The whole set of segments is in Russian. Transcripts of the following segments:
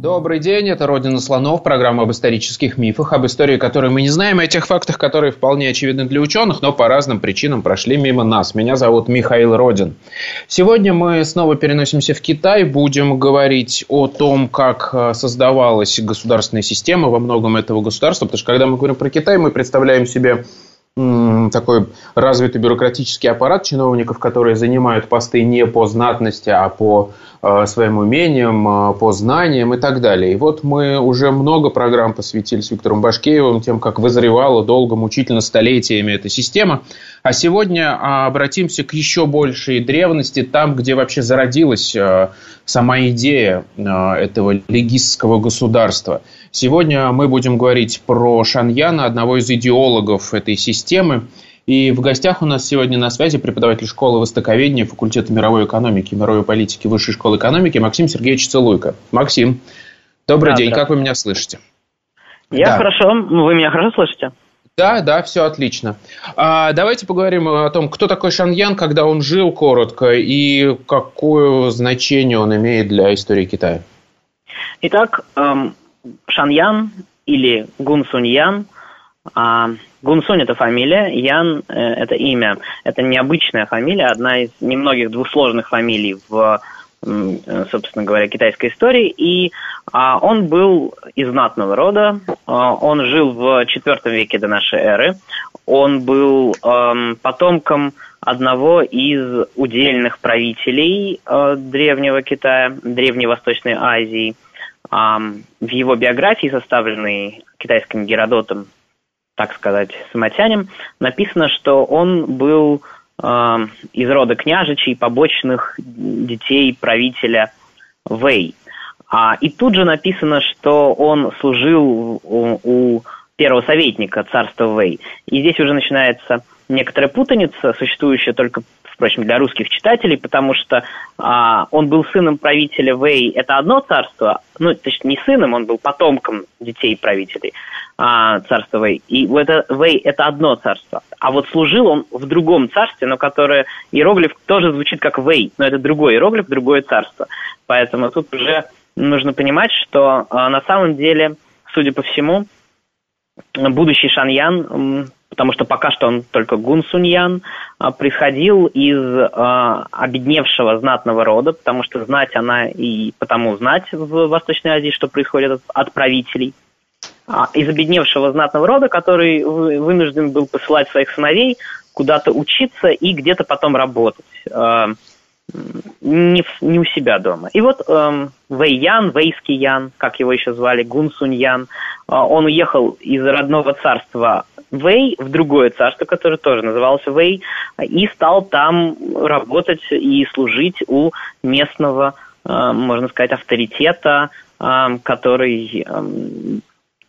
Добрый день, это «Родина слонов», программа об исторических мифах, об истории, которые мы не знаем, и о тех фактах, которые вполне очевидны для ученых, но по разным причинам прошли мимо нас. Меня зовут Михаил Родин. Сегодня мы снова переносимся в Китай, будем говорить о том, как э, создавалась государственная система во многом этого государства, потому что когда мы говорим про Китай, мы представляем себе такой развитый бюрократический аппарат чиновников, которые занимают посты не по знатности, а по э, своим умениям, э, по знаниям и так далее. И вот мы уже много программ посвятили с Виктором Башкеевым тем, как вызревала долго, мучительно, столетиями эта система. А сегодня а, обратимся к еще большей древности, там, где вообще зародилась э, сама идея этого легистского государства – Сегодня мы будем говорить про Шаньяна, одного из идеологов этой системы. И в гостях у нас сегодня на связи преподаватель школы востоковедения факультета мировой экономики и мировой политики Высшей школы экономики Максим Сергеевич Целуйко. Максим, добрый да, день, как вы меня слышите? Я да. хорошо, вы меня хорошо слышите? Да, да, все отлично. А, давайте поговорим о том, кто такой Шаньян, когда он жил коротко, и какое значение он имеет для истории Китая. Итак, эм, Шаньян или Гунсуньян. А, Гунсунь – это фамилия, Ян э, – это имя. Это необычная фамилия, одна из немногих двусложных фамилий в, собственно говоря, китайской истории. И а, он был из знатного рода, а, он жил в IV веке до нашей эры. Он был эм, потомком одного из удельных правителей э, древнего Китая, Древней Восточной Азии – в его биографии, составленной китайским Геродотом, так сказать, самотянем, написано, что он был из рода княжичей, побочных детей правителя Вэй. А, и тут же написано, что он служил у, у первого советника царства Вэй. И здесь уже начинается некоторая путаница, существующая только впрочем, для русских читателей, потому что а, он был сыном правителя Вэй, это одно царство, ну, точнее, не сыном, он был потомком детей правителей а, царства Вэй. И это, Вэй – это одно царство. А вот служил он в другом царстве, но которое иероглиф тоже звучит как Вэй, но это другой иероглиф, другое царство. Поэтому тут уже нужно понимать, что а, на самом деле, судя по всему, будущий Шаньян потому что пока что он только Гун Суньян, а, происходил из э, обедневшего знатного рода, потому что знать она и потому знать в Восточной Азии, что происходит от, от правителей. А, из обедневшего знатного рода, который вынужден был посылать своих сыновей куда-то учиться и где-то потом работать. Э, не, в, не у себя дома. И вот эм, Вэй Ян, Вэйский Ян, как его еще звали, Гун Сунь Ян, э, он уехал из родного царства Вэй в другое царство, которое тоже называлось Вэй, и стал там работать и служить у местного, э, можно сказать, авторитета, э, который э,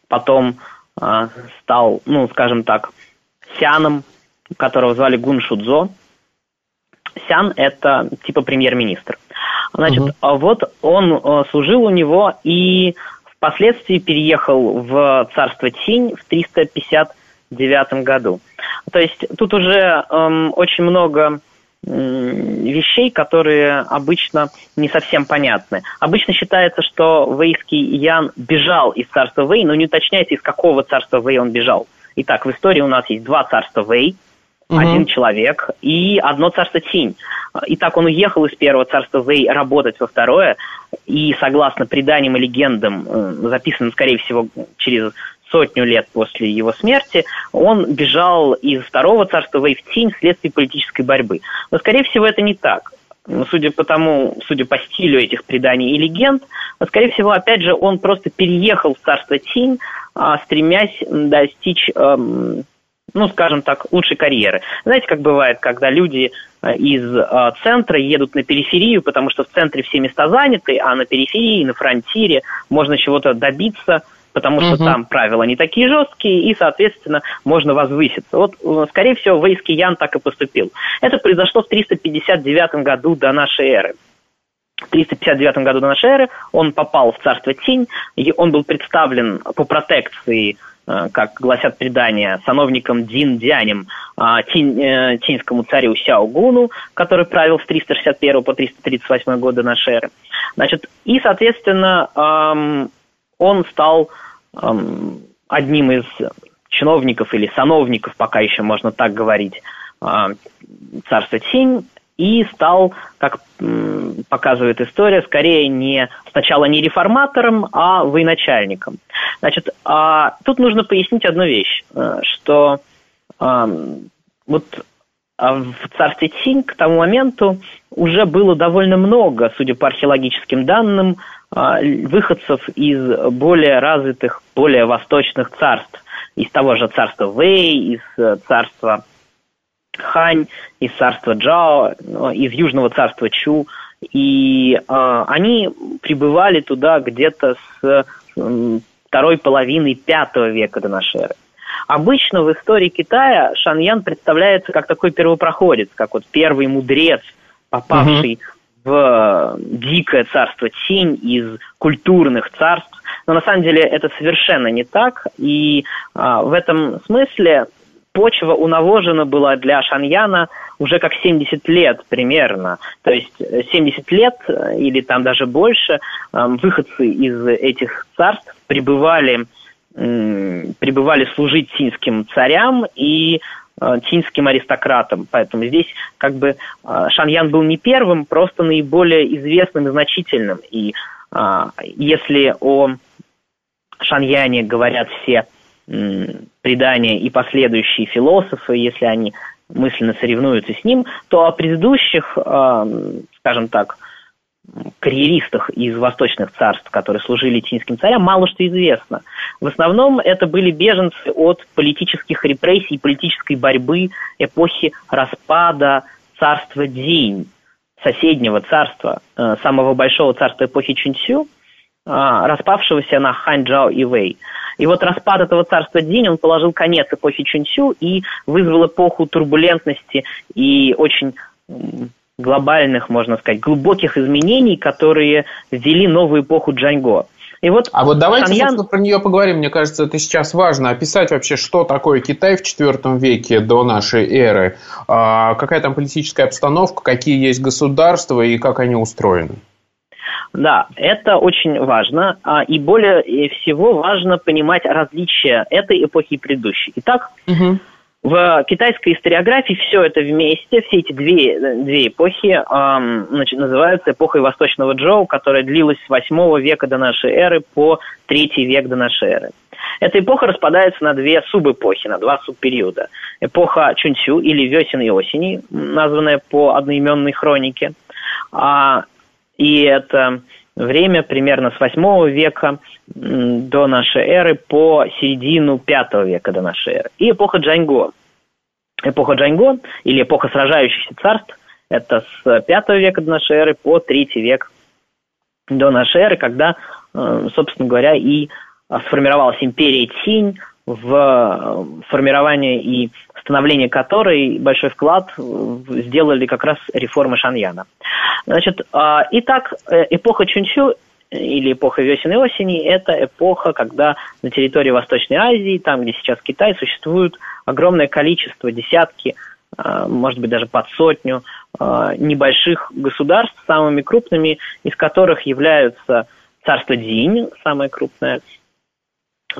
потом стал, ну, скажем так, сяном, которого звали Гун Шудзо. Сян – это типа премьер-министр. Значит, угу. вот он служил у него и впоследствии переехал в царство Тинь в 350 2009 году. То есть тут уже эм, очень много вещей, которые обычно не совсем понятны. Обычно считается, что Вейский Ян бежал из царства Вэй, но не уточняется, из какого царства Вэй он бежал. Итак, в истории у нас есть два царства Вэй, угу. один человек и одно царство Тинь. Итак, он уехал из первого царства Вэй работать во второе, и согласно преданиям и легендам, э, записанным, скорее всего, через сотню лет после его смерти, он бежал из второго царства Вэй в тень вследствие политической борьбы. Но, скорее всего, это не так. Судя по тому, судя по стилю этих преданий и легенд, скорее всего, опять же, он просто переехал в царство Тинь, а, стремясь достичь эм, ну, скажем так, лучшей карьеры. Знаете, как бывает, когда люди э, из э, центра едут на периферию, потому что в центре все места заняты, а на периферии, на фронтире можно чего-то добиться – потому что угу. там правила не такие жесткие, и, соответственно, можно возвыситься. Вот, э, скорее всего, Вейский Ян так и поступил. Это произошло в 359 году до нашей эры. В 359 году до нашей эры он попал в царство Тинь, и он был представлен по протекции Э, как гласят предания, сановником Дин Дянем, а, тинь, э, тиньскому царю Сяогуну, который правил с 361 по 338 года нашей эры. Значит, и, соответственно, он стал одним из чиновников или сановников, пока еще можно так говорить, а, царства Тинь, и стал, как показывает история, скорее не сначала не реформатором, а военачальником. Значит, а, тут нужно пояснить одну вещь, э, что а, вот в царстве Цинь к тому моменту уже было довольно много, судя по археологическим данным, выходцев из более развитых, более восточных царств. Из того же царства Вэй, из э, царства Хань, из царства Джао, ну, из южного царства Чу. И э, они прибывали туда где-то с э, второй половины пятого века до нашей эры. Обычно в истории Китая Шаньян представляется как такой первопроходец, как вот первый мудрец, попавший угу. В дикое царство Тинь из культурных царств. Но на самом деле это совершенно не так. И а, в этом смысле почва унавожена была для Шаньяна уже как 70 лет примерно. То есть 70 лет э, или там даже больше выходцы из этих царств пребывали, пребывали служить синским царям и э, аристократам. Поэтому здесь как бы э, Шаньян был не первым, просто наиболее известным и значительным. И если о Шаньяне говорят все предания и последующие философы, если они мысленно соревнуются с ним, то о предыдущих, скажем так, карьеристах из восточных царств, которые служили тинским царям, мало что известно. В основном это были беженцы от политических репрессий, политической борьбы эпохи распада царства Дзинь, соседнего царства, э, самого большого царства эпохи Чунцю, а, распавшегося на Хань, Джао и Вэй. И вот распад этого царства Динь, он положил конец эпохе Чунцю и вызвал эпоху турбулентности и очень глобальных, можно сказать, глубоких изменений, которые ввели новую эпоху Джаньго. И вот а вот давайте, Шаньян... собственно, про нее поговорим. Мне кажется, это сейчас важно описать вообще, что такое Китай в IV веке до нашей эры. А, какая там политическая обстановка, какие есть государства и как они устроены. Да, это очень важно, а, и более всего важно понимать различия этой эпохи и предыдущей. Итак, угу. В китайской историографии все это вместе, все эти две, две эпохи эм, значит, называются эпохой Восточного Джоу, которая длилась с 8 века до нашей эры по 3 век до нашей эры. Эта эпоха распадается на две субэпохи, на два субпериода. Эпоха Чунцю или весен и осени, названная по одноименной хронике, а и это время примерно с 8 века до нашей эры по середину 5 века до нашей эры. И эпоха Джаньго. Эпоха Джаньго, или эпоха сражающихся царств, это с 5 века до нашей эры по 3 век до нашей эры, когда, э, собственно говоря, и сформировалась империя Тинь, в э, формирование и становление которой большой вклад сделали как раз реформы Шаньяна. Значит, а, итак, э, эпоха Чунчу или эпоха весен и осени – это эпоха, когда на территории Восточной Азии, там, где сейчас Китай, существует огромное количество, десятки, а, может быть, даже под сотню небольших государств, самыми крупными из которых являются царство Дзинь, самое крупное,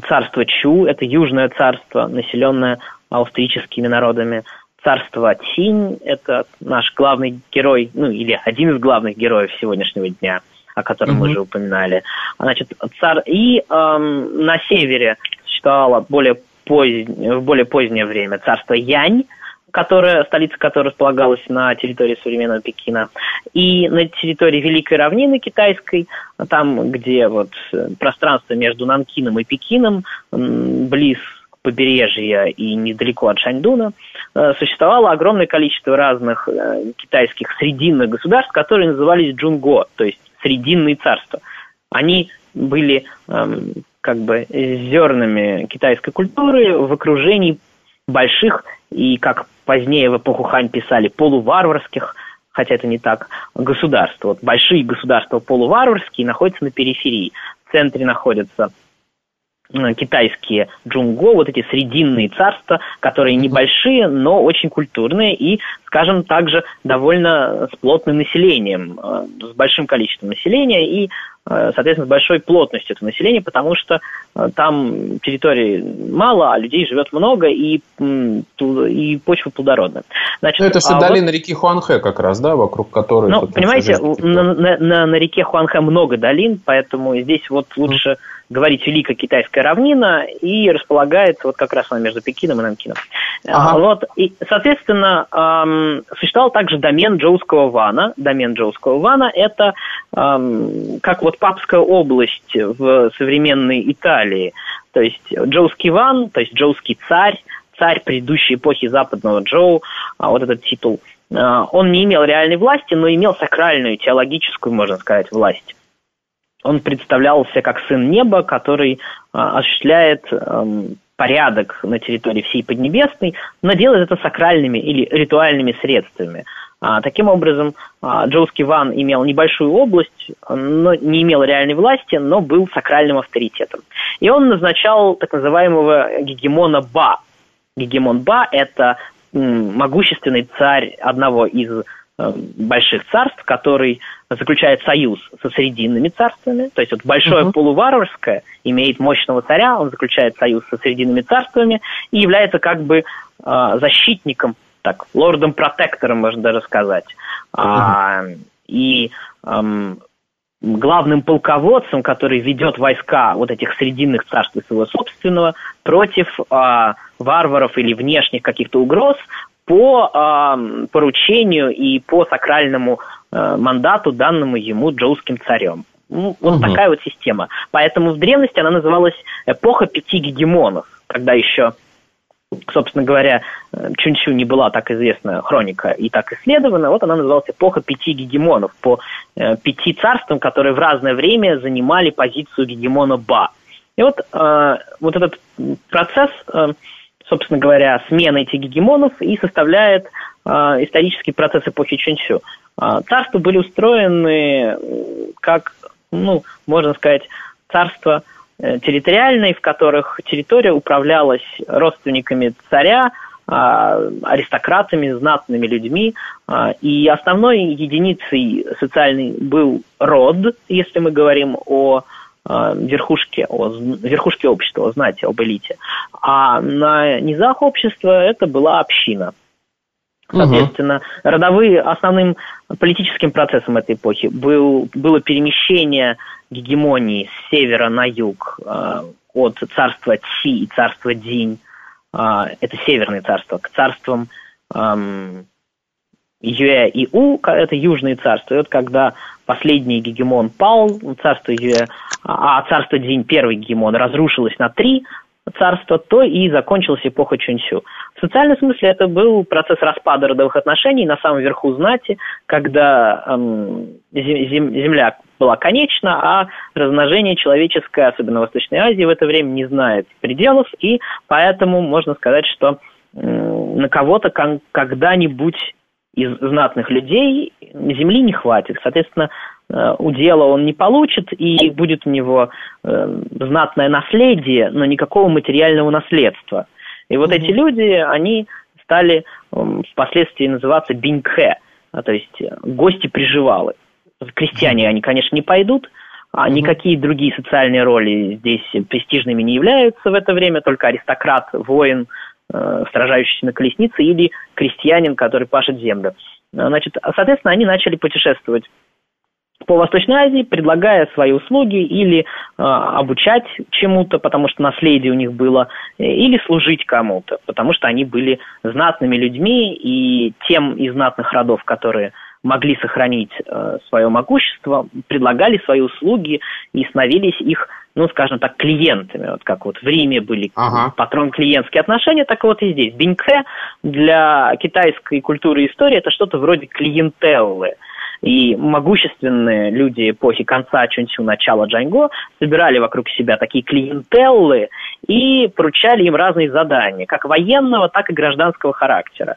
царство Чу, это южное царство, населенное австрийскими народами, царство Тинь, это наш главный герой, ну или один из главных героев сегодняшнего дня, о котором mm-hmm. мы уже упоминали. Значит, цар... И эм, на севере существовало более позднее, в более позднее время царство Янь, которая, столица которой располагалась на территории современного Пекина, и на территории Великой равнины китайской, там, где вот э, пространство между Нанкином и Пекином, близ побережья и недалеко от Шаньдуна, э, существовало огромное количество разных э, китайских срединных государств, которые назывались Джунго, то есть срединные царства. Они были эм, как бы зернами китайской культуры в окружении больших и, как позднее в эпоху Хань писали, полуварварских, хотя это не так, государств. Вот большие государства полуварварские находятся на периферии. В центре находятся китайские джунго, вот эти срединные царства, которые небольшие, но очень культурные и, скажем, также довольно с плотным населением, э, с большим количеством населения и Э, соответственно, с большой плотностью этого населения, потому что э, там территории мало, а людей живет много, и, и почва плодородная. Значит, ну, это все а долина вот... реки Хуанхэ как раз, да, вокруг которой... Ну, понимаете, на, на, на, на реке Хуанхэ много долин, поэтому здесь вот лучше... Mm говорить Великая Китайская равнина и располагается вот как раз она между Пекином и Нанкином. Ага. Вот, и, соответственно, эм, существовал также домен Джоуского Вана. Домен Джоуского Вана – это эм, как вот Папская область в современной Италии. То есть Джоуский Ван, то есть Джоуский царь, царь предыдущей эпохи западного Джоу, а вот этот титул, э, он не имел реальной власти, но имел сакральную, теологическую, можно сказать, власть он представлялся как сын неба, который а, осуществляет эм, порядок на территории всей Поднебесной, но делает это сакральными или ритуальными средствами. А, таким образом, а, Джоуский Ван имел небольшую область, но не имел реальной власти, но был сакральным авторитетом. И он назначал так называемого гегемона Ба. Гегемон Ба – это могущественный царь одного из больших царств, который заключает союз со срединными царствами. То есть вот большое uh-huh. полуварварское имеет мощного царя, он заключает союз со срединными царствами и является как бы э, защитником, так, лордом-протектором, можно даже сказать. Uh-huh. А, и эм, главным полководцем, который ведет войска вот этих срединных царств и своего собственного против э, варваров или внешних каких-то угроз, по э, поручению и по сакральному э, мандату, данному ему джоуским царем. Ну, вот угу. такая вот система. Поэтому в древности она называлась эпоха пяти гегемонов, когда еще, собственно говоря, э, Чунчу не была так известна хроника и так исследована, вот она называлась эпоха пяти гегемонов, по э, пяти царствам, которые в разное время занимали позицию гегемона Ба. И вот, э, вот этот процесс... Э, собственно говоря, смена этих гегемонов и составляет э, исторический процесс эпохи Чунцю. Э, царства были устроены как, ну, можно сказать, царства э, территориальные, в которых территория управлялась родственниками царя, аристократами, знатными людьми, и основной единицей социальной был род, если мы говорим о верхушке, о верхушке общества, о знати, об элите. А на низах общества это была община. Соответственно, угу. родовые, основным политическим процессом этой эпохи был, было перемещение гегемонии с севера на юг э, от царства Ци и царства Динь, э, это северные царства, к царствам э, Юэ и У, это южные царства. И вот когда последний гегемон пал, царство Юэ, а царство Дзинь, первый гегемон, разрушилось на три царства, то и закончилась эпоха Чунсю. В социальном смысле это был процесс распада родовых отношений на самом верху знати, когда эм, земля была конечна, а размножение человеческое, особенно в Восточной Азии, в это время не знает пределов, и поэтому можно сказать, что э, на кого-то когда-нибудь из знатных людей земли не хватит. Соответственно, э, удела он не получит, и будет у него э, знатное наследие, но никакого материального наследства. И вот эти люди, они стали впоследствии называться биньхэ, а, то есть э, гости-приживалы. Крестьяне, они, конечно, не пойдут, а никакие другие социальные роли здесь престижными не являются в это время, только аристократ, воин, э, сражающийся на колеснице, или крестьянин, который пашет землю. Значит, соответственно, они начали путешествовать по Восточной Азии, предлагая свои услуги или э, обучать чему-то, потому что наследие у них было, э, или служить кому-то, потому что они были знатными людьми, и тем из знатных родов, которые могли сохранить э, свое могущество, предлагали свои услуги и становились их, ну, скажем так, клиентами. Вот как вот в Риме были ага. патрон-клиентские отношения, так вот и здесь. Биньке для китайской культуры и истории это что-то вроде клиентеллы. И могущественные люди эпохи конца Чунсю, начала Джаньго собирали вокруг себя такие клиентеллы и поручали им разные задания, как военного, так и гражданского характера.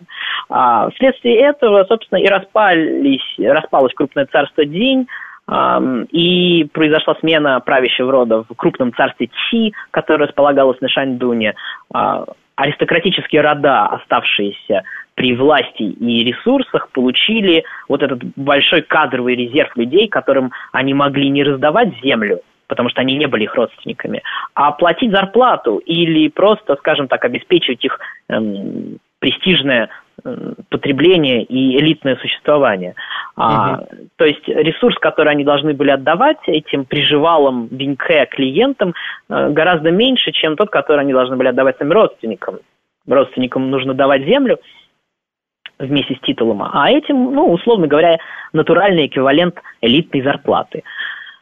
А вследствие этого, собственно, и распались, распалось крупное царство Динь, и произошла смена правящего рода в крупном царстве Чи, которое располагалось на Шаньдуне. Аристократические рода, оставшиеся при власти и ресурсах, получили вот этот большой кадровый резерв людей, которым они могли не раздавать землю, потому что они не были их родственниками, а платить зарплату или просто, скажем так, обеспечивать их эм, престижное потребление и элитное существование. Угу. А, то есть ресурс, который они должны были отдавать этим приживалым Бинке клиентам, э, гораздо меньше, чем тот, который они должны были отдавать своим родственникам. Родственникам нужно давать землю вместе с титулом, а этим, ну, условно говоря, натуральный эквивалент элитной зарплаты.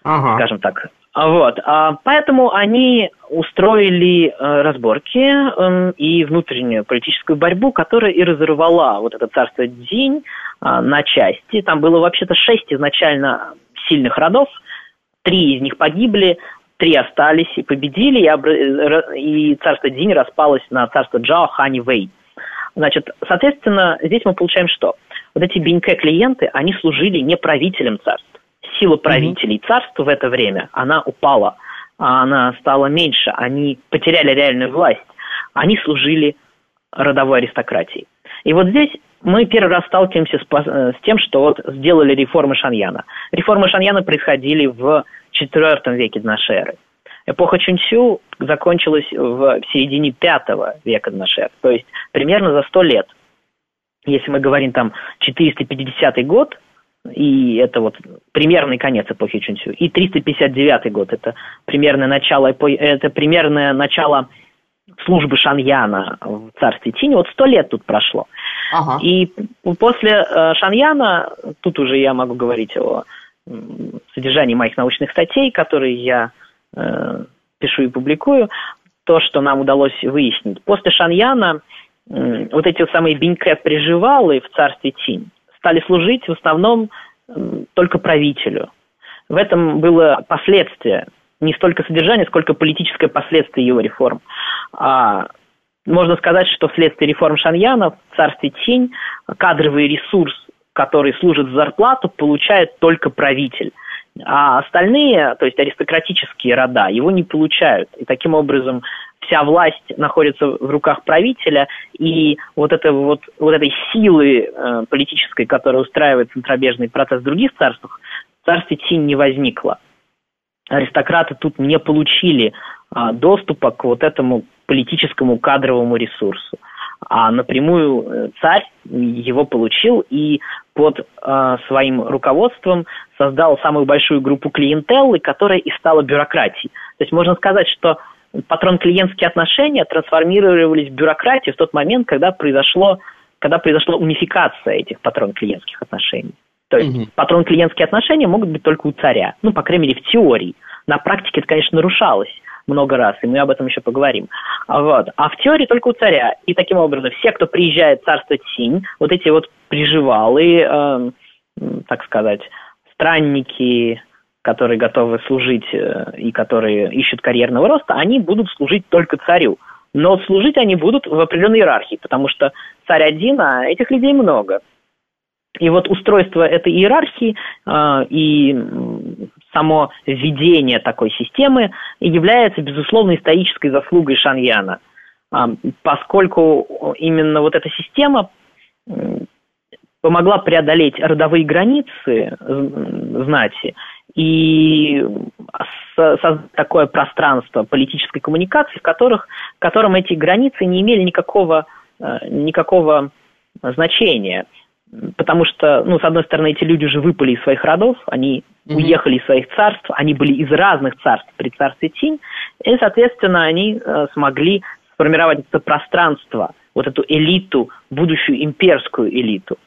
Ага. Скажем так. Вот, а, поэтому они устроили э, разборки э, и внутреннюю политическую борьбу, которая и разорвала вот это царство Дзинь э, на части. Там было вообще-то шесть изначально сильных родов, три из них погибли, три остались и победили, и, и царство Дзинь распалось на царство Джао, Хани, Вэй. Значит, соответственно, здесь мы получаем что? Вот эти биньке-клиенты, они служили не правителям царств сила правителей mm-hmm. царства в это время, она упала, а она стала меньше, они потеряли реальную власть, они служили родовой аристократии. И вот здесь мы первый раз сталкиваемся с, э, с тем, что вот сделали реформы Шаньяна. Реформы Шаньяна происходили в IV веке до нашей эры. Эпоха Чунсю закончилась в середине V века до нашей эры, то есть примерно за 100 лет. Если мы говорим там 450 год, и это вот примерный конец эпохи Чунсю. И 359 год, это примерное начало, это примерное начало службы Шаньяна в царстве Тини. Вот сто лет тут прошло. Ага. И после э, Шаньяна, тут уже я могу говорить о содержании моих научных статей, которые я э, пишу и публикую, то, что нам удалось выяснить. После Шаньяна э, вот эти самые биньке приживалы в царстве Тинь, стали служить в основном только правителю. В этом было последствие, не столько содержание, сколько политическое последствие его реформ. А, можно сказать, что вследствие реформ Шаньяна в царстве Тень кадровый ресурс, который служит за зарплату, получает только правитель. А остальные, то есть аристократические рода, его не получают. И таким образом вся власть находится в руках правителя, и вот, это, вот, вот этой силы э, политической, которая устраивает центробежный процесс в других царствах, в царстве Цинь не возникло. Аристократы тут не получили э, доступа к вот этому политическому кадровому ресурсу. А напрямую э, царь его получил и под э, своим руководством создал самую большую группу клиентеллы, которая и стала бюрократией. То есть можно сказать, что патрон-клиентские отношения трансформировались в бюрократию в тот момент, когда произошло, когда произошла унификация этих патрон-клиентских отношений. То есть угу. патрон-клиентские отношения могут быть только у царя, ну, по крайней мере, в теории. На практике это, конечно, нарушалось много раз, и мы об этом еще поговорим. Вот. А в теории только у царя. И таким образом все, кто приезжает в царство Цинь, вот эти вот приживалые, э, так сказать, странники, которые готовы служить э, и которые ищут карьерного роста, они будут служить только царю. Но служить они будут в определенной иерархии, потому что царь один, а этих людей много. И вот устройство этой иерархии э, и само введение такой системы является, безусловно, исторической заслугой Шаньяна, э, поскольку именно вот эта система помогла преодолеть родовые границы знати и создать такое пространство политической коммуникации, в, которых, в котором эти границы не имели никакого, э, никакого значения. Потому что, ну, с одной стороны, эти люди уже выпали из своих родов, они mm-hmm. уехали из своих царств, они были из разных царств при царстве Тинь, и, соответственно, они э, смогли сформировать это пространство, вот эту элиту, будущую имперскую элиту,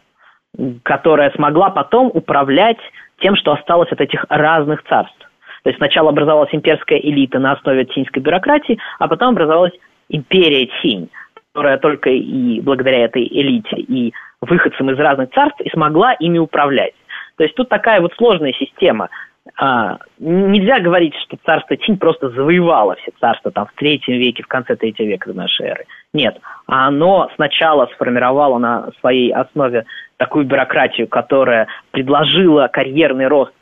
которая смогла потом управлять тем, что осталось от этих разных царств. То есть сначала образовалась имперская элита на основе тиньской бюрократии, а потом образовалась империя Тинь, которая только и благодаря этой элите и выходцам из разных царств и смогла ими управлять. То есть тут такая вот сложная система. А, нельзя говорить, что царство Чинь просто завоевало все царства там, в третьем веке, в конце третьего века до нашей эры. Нет, оно сначала сформировало на своей основе такую бюрократию, которая предложила карьерный рост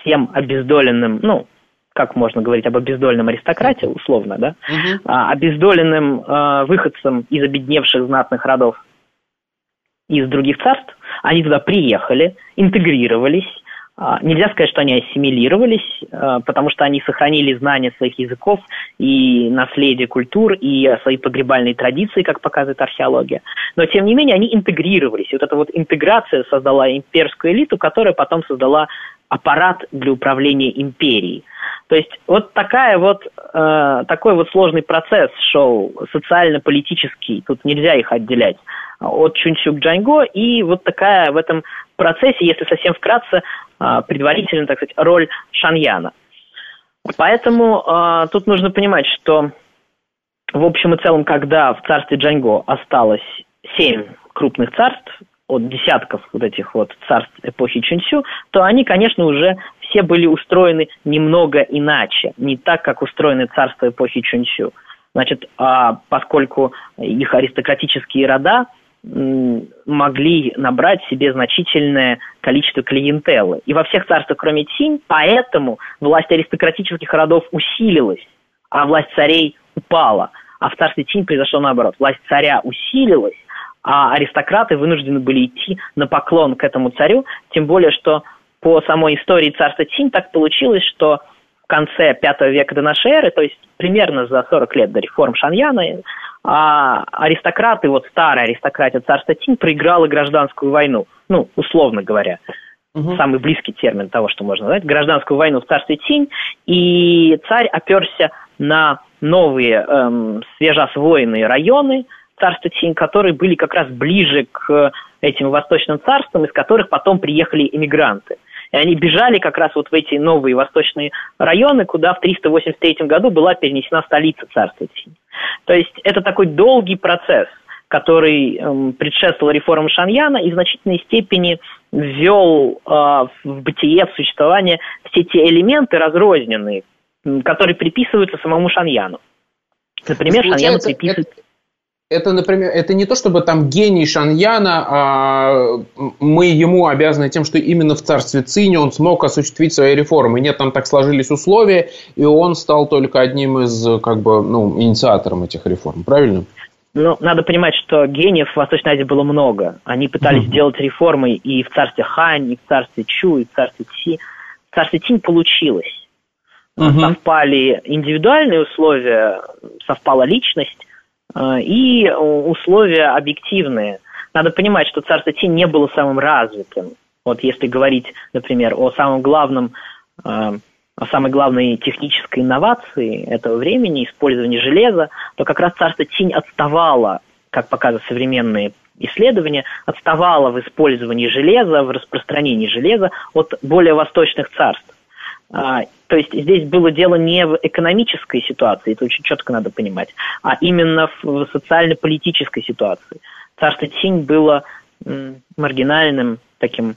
всем обездоленным, ну, как можно говорить об обездоленном аристократе, условно, да, угу. а, обездоленным а, выходцам из обедневших знатных родов из других царств, они туда приехали, интегрировались, Нельзя сказать, что они ассимилировались, а, потому что они сохранили знания своих языков и наследие культур, и свои погребальные традиции, как показывает археология. Но, тем не менее, они интегрировались. Вот эта вот интеграция создала имперскую элиту, которая потом создала аппарат для управления империей. То есть вот такая вот, э, такой вот сложный процесс шел, социально-политический, тут нельзя их отделять от Чунчук Джаньго, и вот такая в этом процессе, если совсем вкратце, предварительно, так сказать, роль Шаньяна. Поэтому э, тут нужно понимать, что в общем и целом, когда в царстве Джаньго осталось семь крупных царств, от десятков вот этих вот царств эпохи Чунсю, то они, конечно, уже все были устроены немного иначе, не так, как устроены царства эпохи Чунсю. Значит, а поскольку их аристократические рода могли набрать себе значительное количество клиентелы. И во всех царствах, кроме Цинь, поэтому власть аристократических родов усилилась, а власть царей упала. А в царстве Цинь произошло наоборот. Власть царя усилилась, а аристократы вынуждены были идти на поклон к этому царю, тем более, что по самой истории царства Цинь так получилось, что в конце V века до эры, то есть примерно за 40 лет до реформ Шаньяна, а аристократы, вот старая аристократия царства Цинь проиграла гражданскую войну, ну, условно говоря. Угу. Самый близкий термин того, что можно назвать, гражданскую войну в царстве Цинь, и царь оперся на новые эм, свежеосвоенные районы – царства Цинь, которые были как раз ближе к этим восточным царствам, из которых потом приехали иммигранты. И они бежали как раз вот в эти новые восточные районы, куда в 383 году была перенесена столица царства Цинь. То есть это такой долгий процесс, который эм, предшествовал реформам Шаньяна и в значительной степени ввел э, в бытие, в существование все те элементы разрозненные, которые приписываются самому Шаньяну. Например, Шаньяну приписывается это, например, это не то, чтобы там гений Шаньяна, а мы ему обязаны тем, что именно в царстве Цини он смог осуществить свои реформы. Нет, там так сложились условия, и он стал только одним из, как бы, ну, инициатором этих реформ, правильно? Ну, надо понимать, что гениев в Восточной Азии было много. Они пытались uh-huh. сделать реформы и в царстве Хань, и в царстве Чу, и в царстве Ци. В царстве Цинь получилось. Uh-huh. Совпали индивидуальные условия, совпала личность, и условия объективные. Надо понимать, что царство Цинь не было самым развитым. Вот если говорить, например, о самом главном, э, о самой главной технической инновации этого времени, использовании железа, то как раз царство Цинь отставало, как показывают современные исследования, отставало в использовании железа, в распространении железа от более восточных царств. А, то есть здесь было дело не в экономической ситуации, это очень четко надо понимать, а именно в социально-политической ситуации. Царство Цинь было маргинальным таким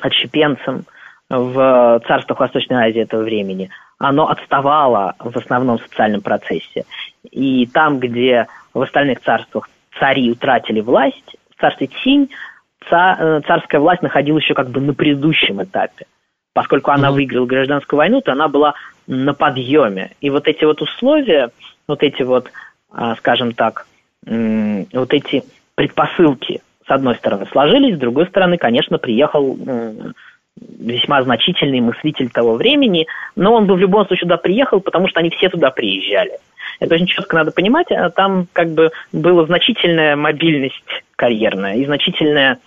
отщепенцем в царствах Восточной Азии этого времени. Оно отставало в основном социальном процессе. И там, где в остальных царствах цари утратили власть, в царстве Цинь э, царская власть находилась еще как бы на предыдущем этапе – поскольку она выиграла гражданскую войну, то она была на подъеме. И вот эти вот условия, вот эти вот, а, скажем так, вот эти предпосылки, с одной стороны, сложились, с другой стороны, конечно, приехал весьма значительный мыслитель того времени, но он бы в любом случае туда приехал, потому что они все туда приезжали. Это очень четко надо понимать. А там как бы была значительная мобильность карьерная и значительная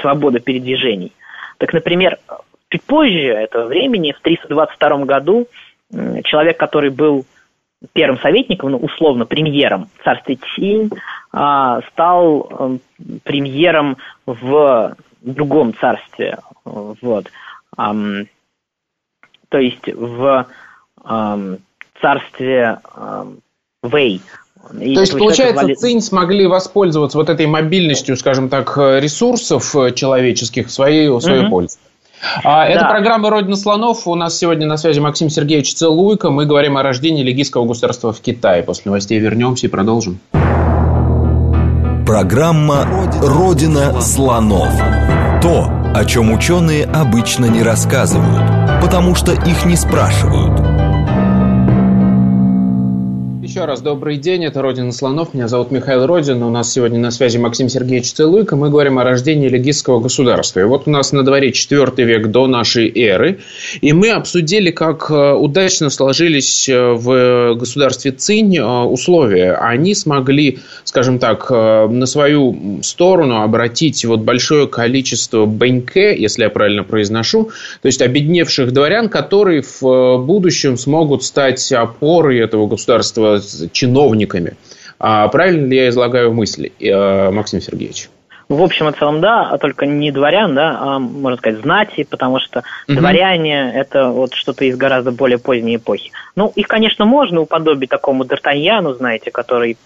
свобода передвижений. Так, например, Чуть позже этого времени, в 322 году, человек, который был первым советником, ну, условно, премьером в царстве Цинь, а, стал премьером в другом царстве. Вот. То есть в царстве Вэй, И То есть, получается, вали... цинь смогли воспользоваться вот этой мобильностью, скажем так, ресурсов э, человеческих в своей, в свою угу. пользу. А, это да. программа «Родина слонов». У нас сегодня на связи Максим Сергеевич Целуйко. Мы говорим о рождении легийского государства в Китае. После новостей вернемся и продолжим. Программа «Родина слонов». То, о чем ученые обычно не рассказывают, потому что их не спрашивают – еще раз добрый день, это «Родина слонов», меня зовут Михаил Родин, у нас сегодня на связи Максим Сергеевич Целуйко, мы говорим о рождении легистского государства. И вот у нас на дворе четвертый век до нашей эры, и мы обсудили, как э, удачно сложились э, в государстве Цинь э, условия. Они смогли, скажем так, на свою сторону обратить вот большое количество бэньке, если я правильно произношу, то есть обедневших дворян, которые в будущем смогут стать опорой этого государства чиновниками. А правильно ли я излагаю мысли, э, Максим Сергеевич? В общем и целом, да, а только не дворян, да, а, можно сказать, знати, потому что угу. дворяне – это вот что-то из гораздо более поздней эпохи. Ну, их, конечно, можно уподобить такому Д'Артаньяну, знаете, который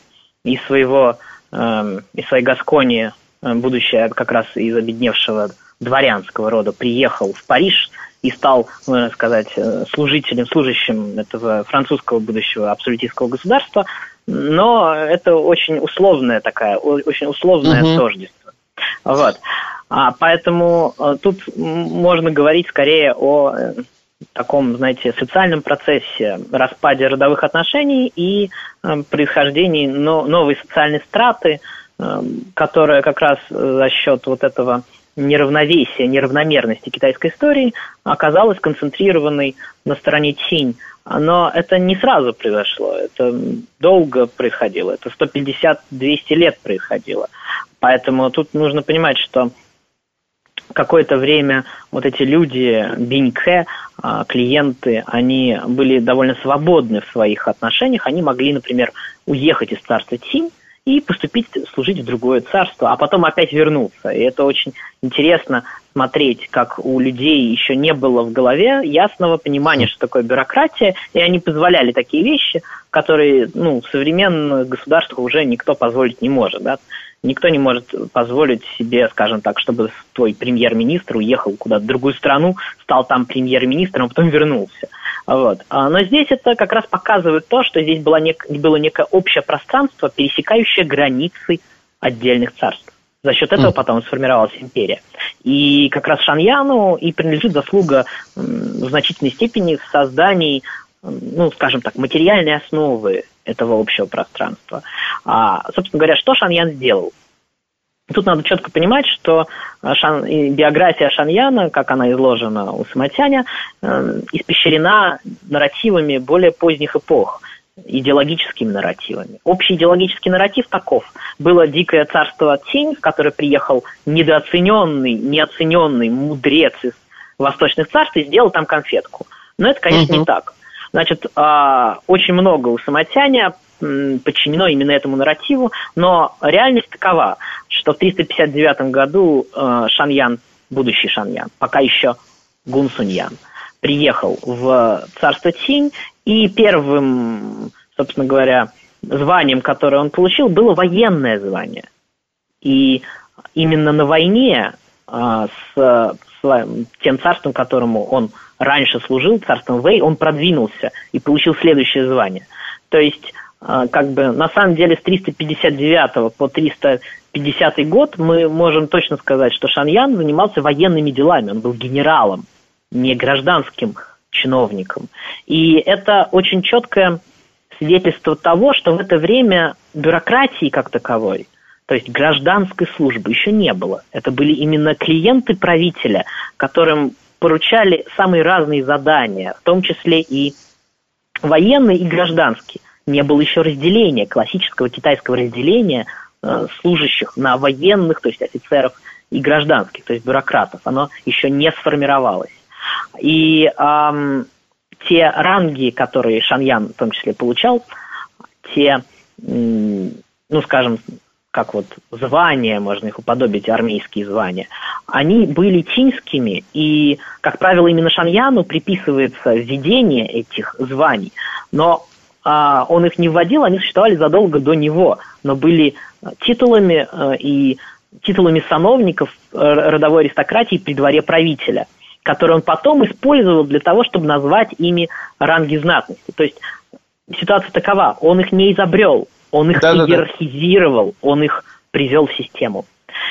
из своего, э, из своей Гасконии, э, будущее как раз из обедневшего дворянского рода, приехал в Париж – и стал, можно сказать, э, служителем, служащим этого французского будущего абсолютистского государства, но это очень условная такая, очень условное uh-huh. тождество. Вот. А, поэтому э, тут можно говорить скорее о э, таком, знаете, социальном процессе, распаде родовых отношений и э, происхождении но, новой социальной страты, э, которая как раз за счет вот этого неравновесия, неравномерности китайской истории оказалась концентрированной на стороне Тинь. Но это не сразу произошло, это долго происходило, это 150-200 лет происходило. Поэтому тут нужно понимать, что какое-то время вот эти люди, биньке, а, клиенты, они были довольно свободны в своих отношениях. Они могли, например, уехать из царства Тинь и поступить служить в другое царство, а потом опять вернуться. И это очень интересно смотреть, как у людей еще не было в голове ясного понимания, что такое бюрократия, и они позволяли такие вещи, которые ну, в современных государствах уже никто позволить не может. Да? Никто не может позволить себе, скажем так, чтобы твой премьер-министр уехал куда-то в другую страну, стал там премьер-министром, а потом вернулся. Вот. А, но здесь это как раз показывает то, что здесь было, нек- было некое общее пространство, пересекающее границы отдельных царств. За счет этого mm. потом сформировалась империя. И как раз Шаньяну и принадлежит заслуга в значительной степени в создании, ну, скажем так, материальной основы этого общего пространства. А, собственно говоря, что Шаньян сделал? Тут надо четко понимать, что э, Шан, биография Шаньяна, как она изложена у Самотяня, э, испещрена нарративами более поздних эпох, идеологическими нарративами. Общий идеологический нарратив таков. Было дикое царство Тень, в которое приехал недооцененный, неоцененный мудрец из восточных царств и сделал там конфетку. Но это, конечно, угу. не так. Значит, э, очень много у Самотяня подчинено именно этому нарративу, но реальность такова, что в 359 году э, Шаньян, будущий Шаньян, пока еще Гун Суньян, приехал в царство Тинь, и первым, собственно говоря, званием, которое он получил, было военное звание. И именно на войне э, с, тем царством, которому он раньше служил, царством Вэй, он продвинулся и получил следующее звание. То есть как бы на самом деле с 359 по 350 год мы можем точно сказать, что Шаньян занимался военными делами, он был генералом, не гражданским чиновником. И это очень четкое свидетельство того, что в это время бюрократии как таковой, то есть гражданской службы еще не было. Это были именно клиенты правителя, которым поручали самые разные задания, в том числе и военные и гражданские не было еще разделения, классического китайского разделения э, служащих на военных, то есть офицеров, и гражданских, то есть бюрократов. Оно еще не сформировалось. И эм, те ранги, которые Шаньян в том числе получал, те, ну, скажем, как вот звания, можно их уподобить, армейские звания, они были тинскими, и, как правило, именно Шаньяну приписывается введение этих званий. Но он их не вводил, они существовали задолго до него, но были титулами и титулами сановников родовой аристократии при дворе правителя, которые он потом использовал для того, чтобы назвать ими ранги знатности. То есть ситуация такова, он их не изобрел, он их да, иерархизировал, он их привел в систему.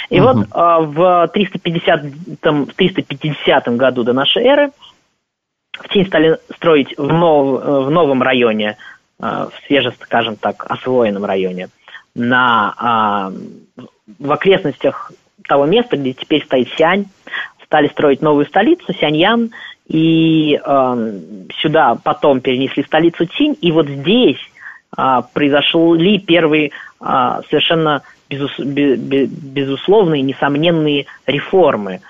И угу. вот а, в 350, там, в 350 году до нашей эры в Тень стали строить в, нов, в новом районе, а, в свеже, скажем так, освоенном районе, на, а, в окрестностях того места, где теперь стоит Сянь, стали строить новую столицу, Сяньян, и э, сюда потом перенесли столицу Тинь, и вот здесь э, произошли первые э, совершенно безус, без, безусловные, несомненные реформы.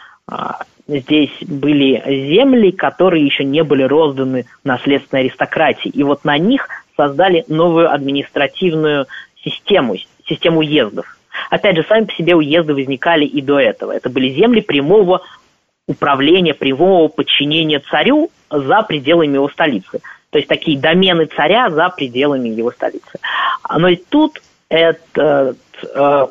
Здесь были земли, которые еще не были розданы наследственной аристократии. И вот на них создали новую административную систему, систему уездов. Опять же, сами по себе уезды возникали и до этого. Это были земли прямого управления, прямого подчинения царю за пределами его столицы. То есть такие домены царя за пределами его столицы. Но и тут этот э,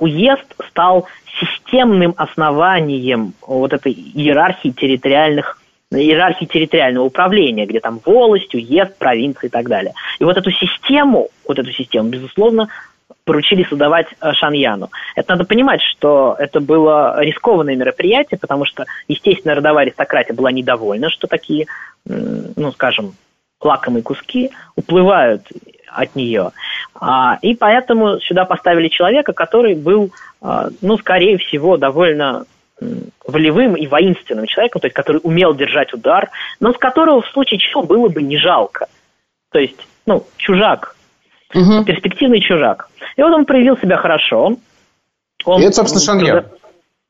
уезд стал системным основанием вот этой иерархии территориальных иерархии территориального управления, где там волость, уезд, провинция и так далее. И вот эту систему, вот эту систему, безусловно, поручили создавать э, Шаньяну. Это надо понимать, что это было рискованное мероприятие, потому что, естественно, родовая аристократия была недовольна, что такие, ну, скажем, лакомые куски уплывают от нее. А, и поэтому сюда поставили человека, который был, а, ну, скорее всего, довольно волевым и воинственным человеком, то есть который умел держать удар, но с которого в случае чего было бы не жалко. То есть, ну, чужак, угу. перспективный чужак. И вот он проявил себя хорошо. Он, и это, собственно, Шаньян.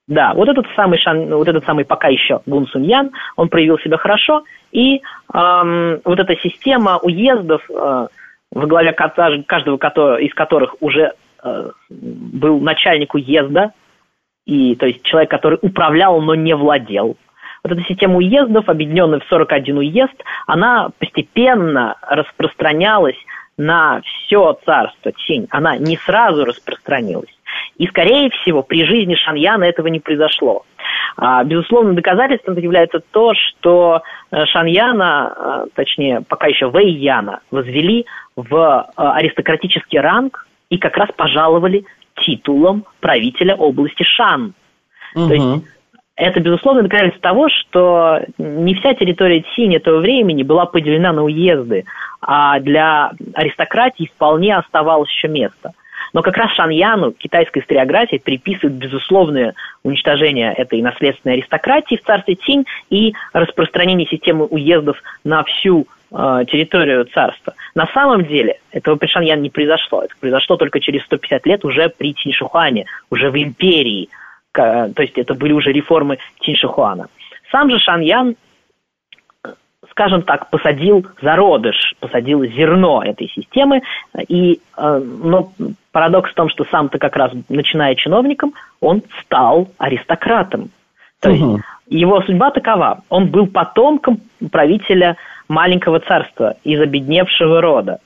Да, вот этот самый Шан, вот этот самый пока еще Гун Сунь Ян, он проявил себя хорошо, и эм, вот эта система уездов, э, во главе каждого из которых уже э, был начальник уезда, и, то есть человек, который управлял, но не владел. Вот эта система уездов, объединенная в 41 уезд, она постепенно распространялась на все царство Чинь. Она не сразу распространилась. И, скорее всего, при жизни Шаньяна этого не произошло. А, безусловно, доказательством является то, что э, Шаньяна, э, точнее, пока еще Вэйяна, возвели в э, аристократический ранг и как раз пожаловали титулом правителя области Шан. Угу. То есть это, безусловно, доказательство того, что не вся территория Цинь этого времени была поделена на уезды, а для аристократии вполне оставалось еще место. Но как раз Шаньяну китайская историография приписывает безусловное уничтожение этой наследственной аристократии в царстве Цинь и распространение системы уездов на всю территорию царства. На самом деле этого при Шаньяне не произошло. Это произошло только через 150 лет уже при Циньшихуане, уже в империи – то есть это были уже реформы Тиньшихуана. Сам же Шаньян, скажем так, посадил зародыш, посадил зерно этой системы, и, э, но парадокс в том, что сам-то как раз, начиная чиновником, он стал аристократом. То есть угу. его судьба такова. Он был потомком правителя маленького царства из обедневшего рода.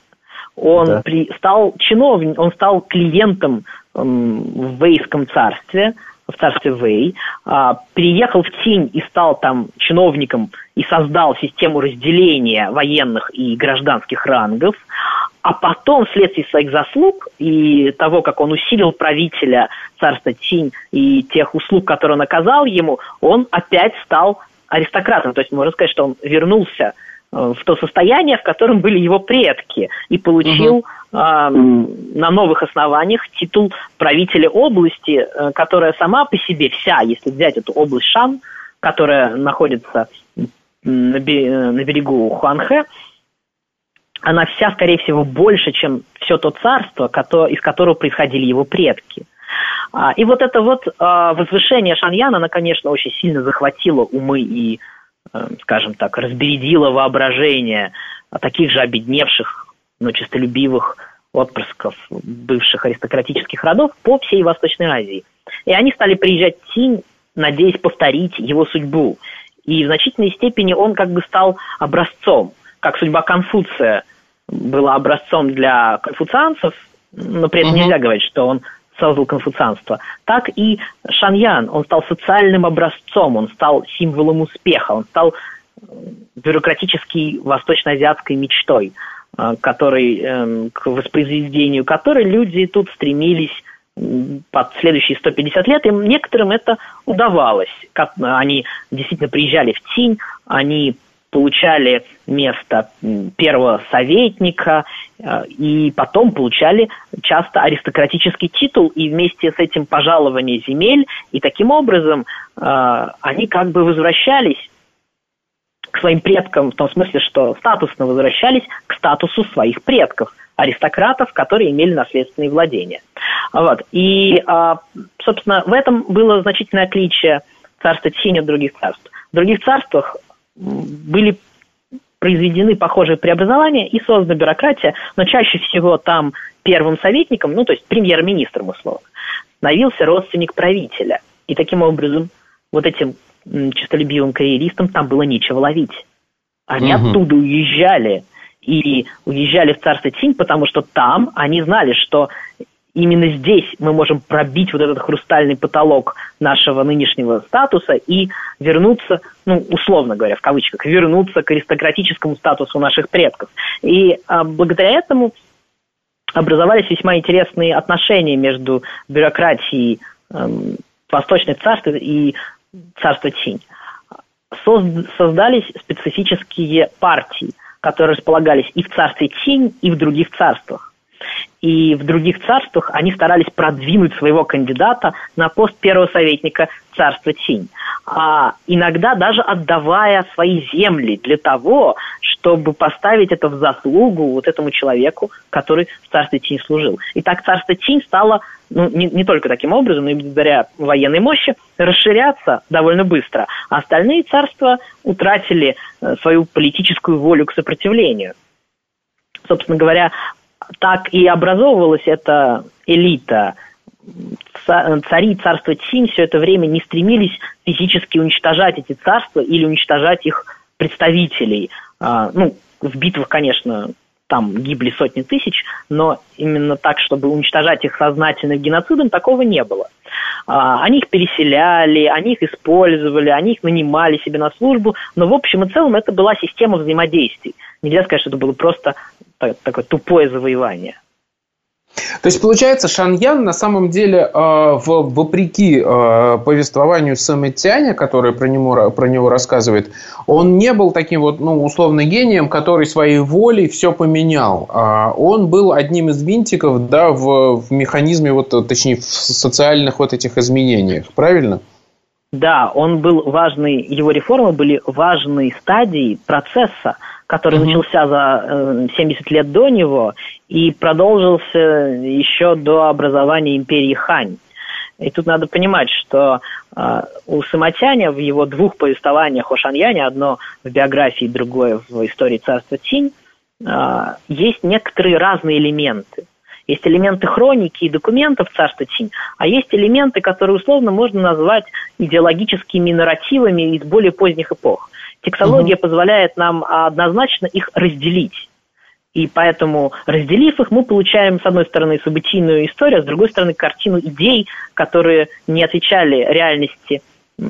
Он да. при, стал чиновником, он стал клиентом эм, в Вейском царстве, в царстве Вэй, а, переехал в Тинь и стал там чиновником и создал систему разделения военных и гражданских рангов, а потом, вследствие своих заслуг и того, как он усилил правителя царства Тинь и тех услуг, которые он оказал ему, он опять стал аристократом. То есть можно сказать, что он вернулся Э, в то состояние, в котором были его предки, и получил угу. э, на новых основаниях титул правителя области, э, которая сама по себе вся, если взять эту область Шан, которая находится на, берегу Хуанхэ, она вся, скорее всего, больше, чем все то царство, из которого происходили его предки. А, и вот это вот возвышение Шаньяна, оно, конечно, очень сильно захватило умы и Э, скажем так, разбередило воображение таких же обедневших, но честолюбивых отпрысков бывших аристократических родов по всей Восточной Азии. И они стали приезжать в Тинь, надеясь повторить его судьбу. И в значительной степени он как бы стал образцом, как судьба Конфуция было образцом для конфуцианцев, но при этом uh-huh. нельзя говорить, что он создал конфуцианство, так и Шаньян, он стал социальным образцом, он стал символом успеха, он стал э, бюрократической восточноазиатской мечтой, э, который, эм, к воспроизведению которой люди тут стремились под следующие 150 лет, им некоторым это удавалось. Как они действительно приезжали в Тинь, они получали место первого советника э, и потом получали часто аристократический титул и вместе с этим пожалование земель, и таким образом э, они как бы возвращались к своим предкам в том смысле, что статусно возвращались к статусу своих предков, аристократов, которые имели наследственные владения. Вот. И, а, собственно, в этом было значительное отличие царства Тхинь от других царств. В других царствах были произведены похожие преобразования и создана бюрократия, но чаще всего там первым советником, ну, то есть премьер-министром условно, становился родственник правителя. И таким образом вот этим честолюбивым карьеристам там было нечего ловить. Они угу. оттуда уезжали и уезжали в царство Тинь, потому что там они знали, что именно здесь мы можем пробить вот этот хрустальный потолок нашего нынешнего статуса и вернуться, ну, условно говоря, в кавычках, вернуться к аристократическому статусу наших предков. И а, благодаря этому образовались весьма интересные отношения между бюрократией эм, Восточных царств и царства Чинь. Создались специфические партии, которые располагались и в царстве Чинь, и в других царствах и в других царствах они старались продвинуть своего кандидата на пост первого советника царства Тинь. А иногда даже отдавая свои земли для того, чтобы поставить это в заслугу вот этому человеку, который в царстве Тинь служил. И так царство Тинь стало ну, не, не только таким образом, но и благодаря военной мощи расширяться довольно быстро. А остальные царства утратили э, свою политическую волю к сопротивлению собственно говоря, так и образовывалась эта элита. Цари царства Цинь все это время не стремились физически уничтожать эти царства или уничтожать их представителей. А, ну, в битвах, конечно, там гибли сотни тысяч, но именно так, чтобы уничтожать их сознательным геноцидом, такого не было. А, они их переселяли, они их использовали, они их нанимали себе на службу, но в общем и целом это была система взаимодействий. Нельзя сказать, что это было просто такое тупое завоевание. То есть, получается, Шаньян на самом деле, э, вопреки э, повествованию Сэма Тяня, который про него, про него рассказывает, он не был таким вот, ну, условно, гением, который своей волей все поменял. А он был одним из винтиков, да, в, в механизме, вот, точнее, в социальных вот этих изменениях. Правильно? Да, он был важный, его реформы были важной стадией процесса, который угу. начался за э, 70 лет до него и продолжился еще до образования империи Хань. И тут надо понимать, что э, у Самотяня в его двух повествованиях о Шаньяне, одно в биографии, другое в истории царства Тинь, э, есть некоторые разные элементы. Есть элементы хроники и документов царства Тинь, а есть элементы, которые условно можно назвать идеологическими нарративами из более поздних эпох. Текстология угу. позволяет нам однозначно их разделить. И поэтому, разделив их, мы получаем, с одной стороны, событийную историю, а с другой стороны, картину идей, которые не отвечали реальности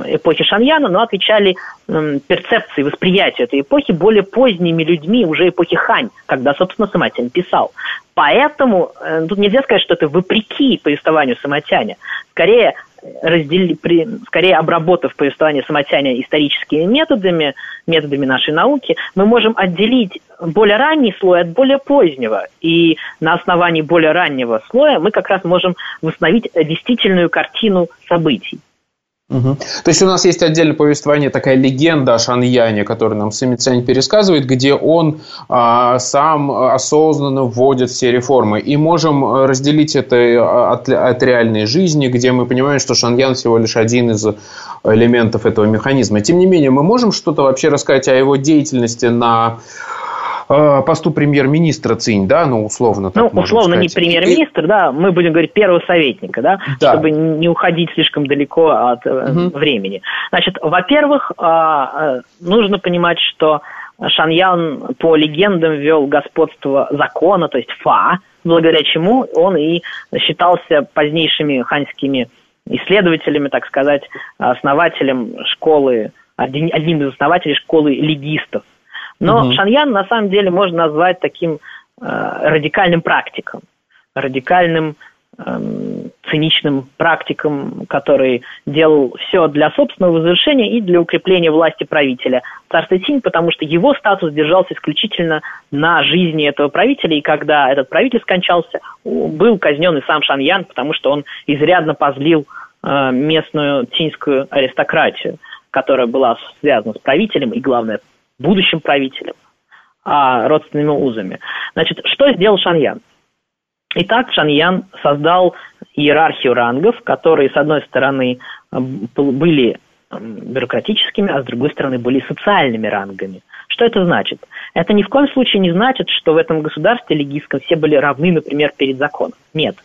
эпохи Шаньяна, но отвечали м, перцепции, восприятию этой эпохи более поздними людьми уже эпохи Хань, когда, собственно, Самотянь писал. Поэтому э, тут нельзя сказать, что это вопреки повествованию Самотяня. Скорее, раздели, при, скорее обработав повествование Самотяня историческими методами, методами нашей науки, мы можем отделить более ранний слой от более позднего. И на основании более раннего слоя мы как раз можем восстановить действительную картину событий. Угу. То есть у нас есть отдельное повествование, такая легенда о Шаньяне, которую нам Самицянь пересказывает, где он а, сам осознанно вводит все реформы. И можем разделить это а, от, от реальной жизни, где мы понимаем, что Шаньян всего лишь один из элементов этого механизма. Тем не менее, мы можем что-то вообще рассказать о его деятельности на Э, посту премьер-министра Цинь, да, ну, условно так Ну, условно сказать. не премьер-министр, да, мы будем говорить первого советника, да, да. чтобы не уходить слишком далеко от угу. времени. Значит, во-первых, а, нужно понимать, что Шаньян, по легендам, вел господство закона, то есть фа, благодаря чему он и считался позднейшими ханьскими исследователями, так сказать, основателем школы, одним из основателей школы легистов. Но угу. Шаньян на самом деле можно назвать таким э, радикальным практиком, радикальным Эм, циничным практикам, который делал все для собственного завершения и для укрепления власти правителя. Царство Цинь, потому что его статус держался исключительно на жизни этого правителя, и когда этот правитель скончался, был казнен и сам Шаньян, потому что он изрядно позлил э, местную цинскую аристократию, которая была связана с правителем и, главное, будущим правителем, а родственными узами. Значит, что сделал Шаньян? Итак, Шаньян создал иерархию рангов, которые, с одной стороны, были бюрократическими, а с другой стороны были социальными рангами. Что это значит? Это ни в коем случае не значит, что в этом государстве легистском все были равны, например, перед законом. Нет.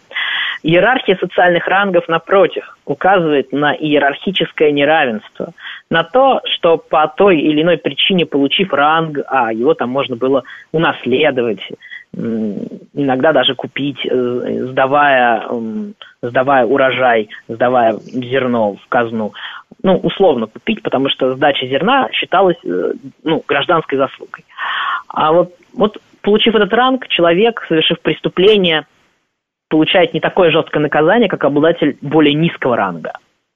Иерархия социальных рангов, напротив, указывает на иерархическое неравенство, на то, что по той или иной причине, получив ранг, а его там можно было унаследовать, иногда даже купить, э, сдавая, сдавая урожай, сдавая зерно в казну. Ну, условно купить, потому что сдача зерна считалась э, ну, гражданской заслугой. А вот, вот получив этот ранг, человек, совершив преступление, получает не такое жесткое наказание, как обладатель более низкого ранга.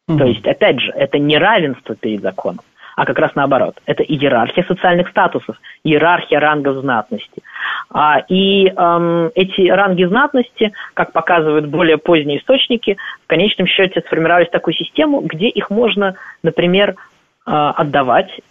Mm-hmm. То есть, опять же, это не равенство перед законом а как раз наоборот. Это иерархия социальных статусов, иерархия рангов знатности. А, и эм, эти ранги знатности, как показывают более поздние источники, в конечном счете сформировались такую систему, где их можно, например, э, отдавать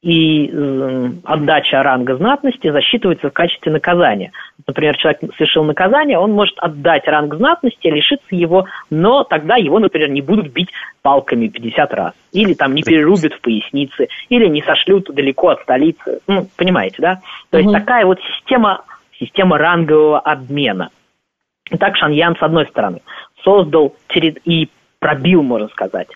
и э, отдача ранга знатности засчитывается в качестве наказания. Например, человек совершил наказание, он может отдать ранг знатности, лишиться его, но тогда его, например, не будут бить палками 50 раз. Или там не перерубят в пояснице, или не сошлют далеко от столицы. Ну, понимаете, да? То угу. есть такая вот система, система рангового обмена. Итак, Шаньян, с одной стороны, создал и пробил, можно сказать,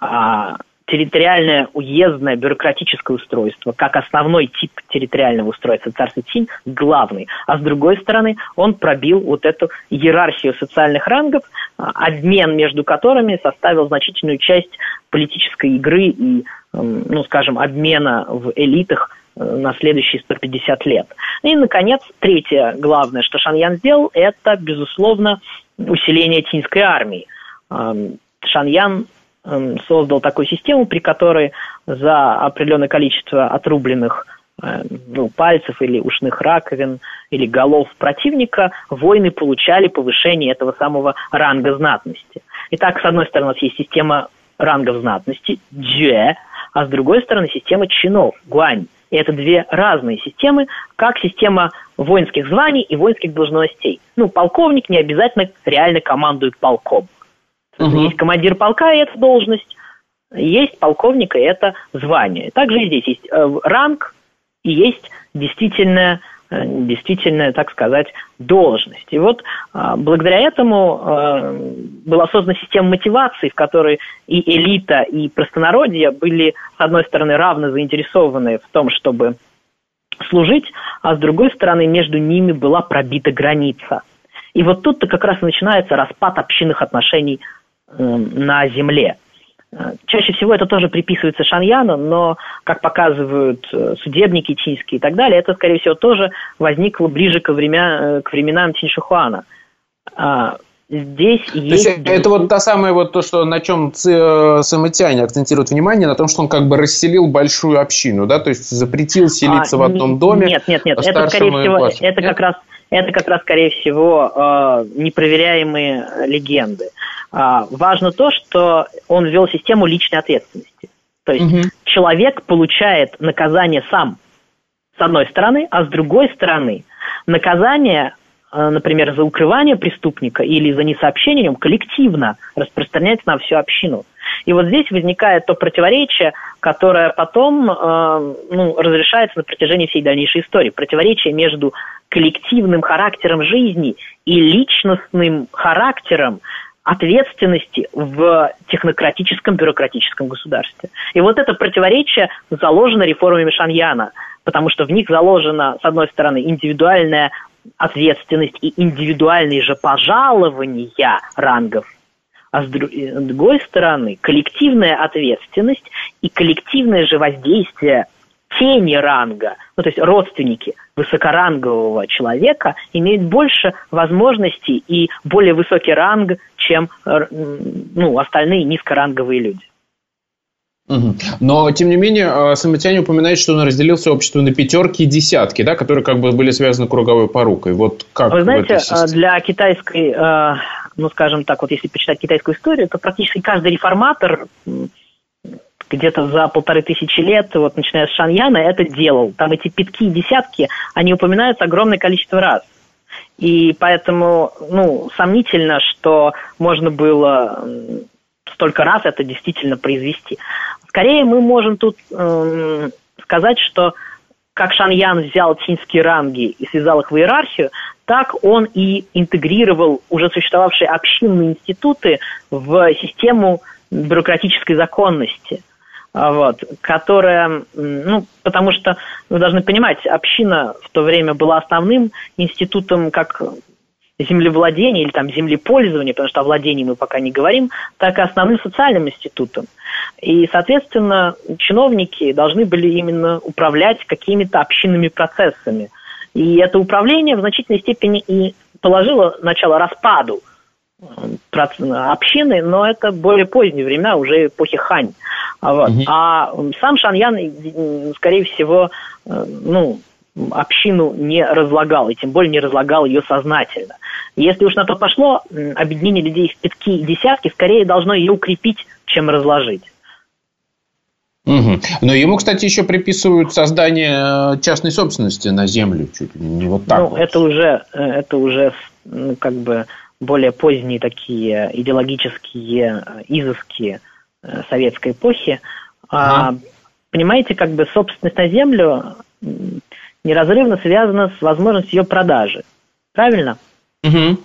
а, территориальное уездное бюрократическое устройство, как основной тип территориального устройства царства Цинь, главный. А с другой стороны, он пробил вот эту иерархию социальных рангов, а, обмен между которыми составил значительную часть политической игры и, ну, скажем, обмена в элитах э, на следующие 150 лет. И, наконец, третье главное, что Шаньян сделал, это, безусловно, усиление цинской армии. Шаньян создал такую систему, при которой за определенное количество отрубленных э, ну, пальцев или ушных раковин или голов противника воины получали повышение этого самого ранга знатности. Итак, с одной стороны, у нас есть система рангов знатности, джэ, а с другой стороны система чинов, гуань. И это две разные системы, как система воинских званий и воинских должностей. Ну, полковник не обязательно реально командует полком. Угу. Есть командир полка, и это должность. Есть полковник, и это звание. Также и здесь есть э, ранг, и есть действительно э, действительно, так сказать, должность. И вот э, благодаря этому была создана система мотивации, в которой и элита, и простонародье были, с одной стороны, равно заинтересованы в том, чтобы служить, а с другой стороны, между ними была пробита граница. И вот тут-то как раз начинается распад общинных отношений на земле. Э, чаще всего это тоже приписывается Шаньяну, но, как показывают э, судебники чинские и так далее, это, скорее всего, тоже возникло ближе к, время, э, к временам Чиншихуана. А, здесь то есть... есть... Это вот та самая вот то, что на чем Самотяне акцентирует внимание, на том, что он как бы расселил большую общину, да, то есть запретил селиться а, в одном доме. Нет, нет, нет, это, скорее всего, это как раз это как раз, скорее всего, непроверяемые легенды. А, важно то, что он ввел систему личной ответственности. То есть угу. человек получает наказание сам, с одной стороны, а с другой стороны, наказание, э, например, за укрывание преступника или за несообщение о нем коллективно распространяется на всю общину. И вот здесь возникает то противоречие, которое потом э, ну, разрешается на протяжении всей дальнейшей истории. Противоречие между коллективным характером жизни и личностным характером ответственности в технократическом бюрократическом государстве. И вот это противоречие заложено реформами Шаньяна, потому что в них заложена, с одной стороны, индивидуальная ответственность и индивидуальные же пожалования рангов, а с другой стороны, коллективная ответственность и коллективное же воздействие тени ранга, ну, то есть родственники высокорангового человека имеют больше возможностей и более высокий ранг, чем ну, остальные низкоранговые люди. Но, тем не менее, э, Самотяне упоминает, что он разделил сообщество на пятерки и десятки, да, которые как бы были связаны круговой порукой. Вот как Вы знаете, э, для китайской, э, ну, скажем так, вот если почитать китайскую историю, то практически каждый реформатор где-то за полторы тысячи лет, вот начиная с Шаньяна, это делал. Там эти пятки и десятки, они упоминаются огромное количество раз. И поэтому, ну, сомнительно, что можно было столько раз это действительно произвести. Скорее мы можем тут э, сказать, что как Шаньян взял цинские ранги и связал их в иерархию, так он и интегрировал уже существовавшие общинные институты в систему бюрократической законности. А, вот, которая, ну, потому что вы должны понимать, община в то время была основным институтом как землевладения или там землепользования, потому что о владении мы пока не говорим, так и основным социальным институтом. И, соответственно, чиновники должны были именно управлять какими-то общинными процессами. И это управление в значительной степени и положило начало распаду общины, но это более поздние времена, уже эпохи Хань. Вот. Угу. А сам Шаньян, скорее всего, э, ну, общину не разлагал, и тем более не разлагал ее сознательно. Если уж на то пошло, объединение людей в пятки и десятки скорее должно ее укрепить, чем разложить. Угу. Но ему, кстати, еще приписывают создание э, частной собственности на землю, чуть ли не вот так. Ну, вот. это уже, э, это уже ну, как бы более поздние такие идеологические э, изыски советской эпохи. А, понимаете, как бы собственность на землю неразрывно связана с возможностью ее продажи. Правильно? Угу.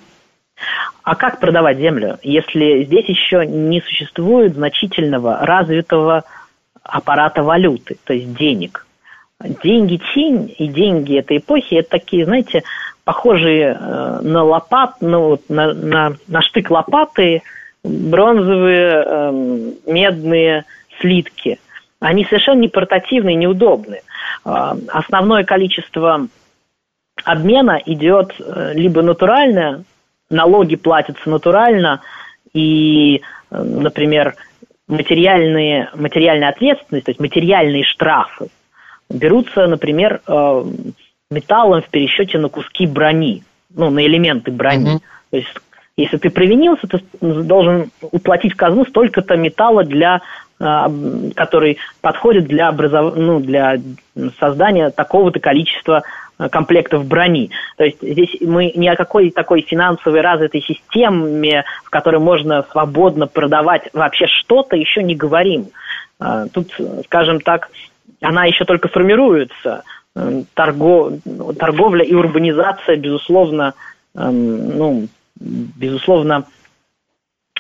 А как продавать землю, если здесь еще не существует значительного развитого аппарата валюты, то есть денег? Деньги тень и деньги этой эпохи это такие, знаете, похожие э, на лопат, ну, на, на, на штык лопаты, бронзовые, э, медные слитки. Они совершенно не портативные, неудобные. Э, основное количество обмена идет э, либо натурально, налоги платятся натурально, и, э, например, материальные, материальная ответственность, то есть материальные штрафы, берутся, например, э, металлом в пересчете на куски брони, ну, на элементы брони. Mm-hmm. То есть, если ты провинился, ты должен уплатить в казну столько-то металла, для, который подходит для, образов... ну, для создания такого-то количества Э, комплектов брони. То есть здесь мы ни о какой такой финансовой развитой системе, в которой можно свободно продавать вообще что-то, еще не говорим. Э, тут, скажем так, она еще только формируется. Торгов... Торговля и урбанизация, безусловно, ну, безусловно,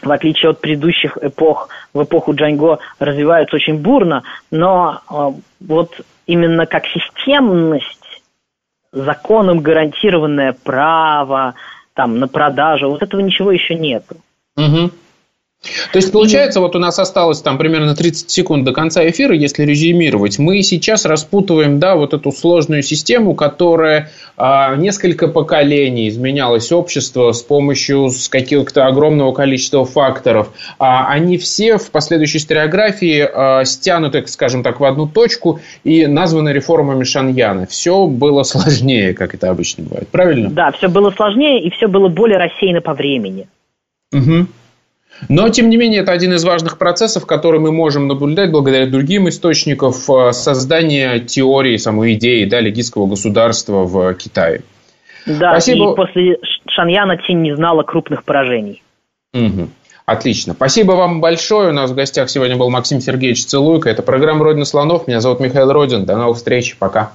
в отличие от предыдущих эпох, в эпоху Джанго развиваются очень бурно, но вот именно как системность законом гарантированное право там, на продажу, вот этого ничего еще нет. Угу. То есть, получается, вот у нас осталось там примерно 30 секунд до конца эфира, если резюмировать. Мы сейчас распутываем, да, вот эту сложную систему, которая а, несколько поколений изменялось общество с помощью каких-то огромного количества факторов. А, они все в последующей историографии а, стянуты, скажем так, в одну точку и названы реформами Шаньяна. Все было сложнее, как это обычно бывает. Правильно? Да, все было сложнее и все было более рассеяно по времени. Угу. Но, тем не менее, это один из важных процессов, который мы можем наблюдать благодаря другим источникам э, создания теории, самой идеи да, легистского государства в Китае. Да, Спасибо. и после Шаньяна Тинь не знала крупных поражений. Угу. Отлично. Спасибо вам большое. У нас в гостях сегодня был Максим Сергеевич Целуйко. Это программа «Родина слонов». Меня зовут Михаил Родин. До новых встреч. Пока.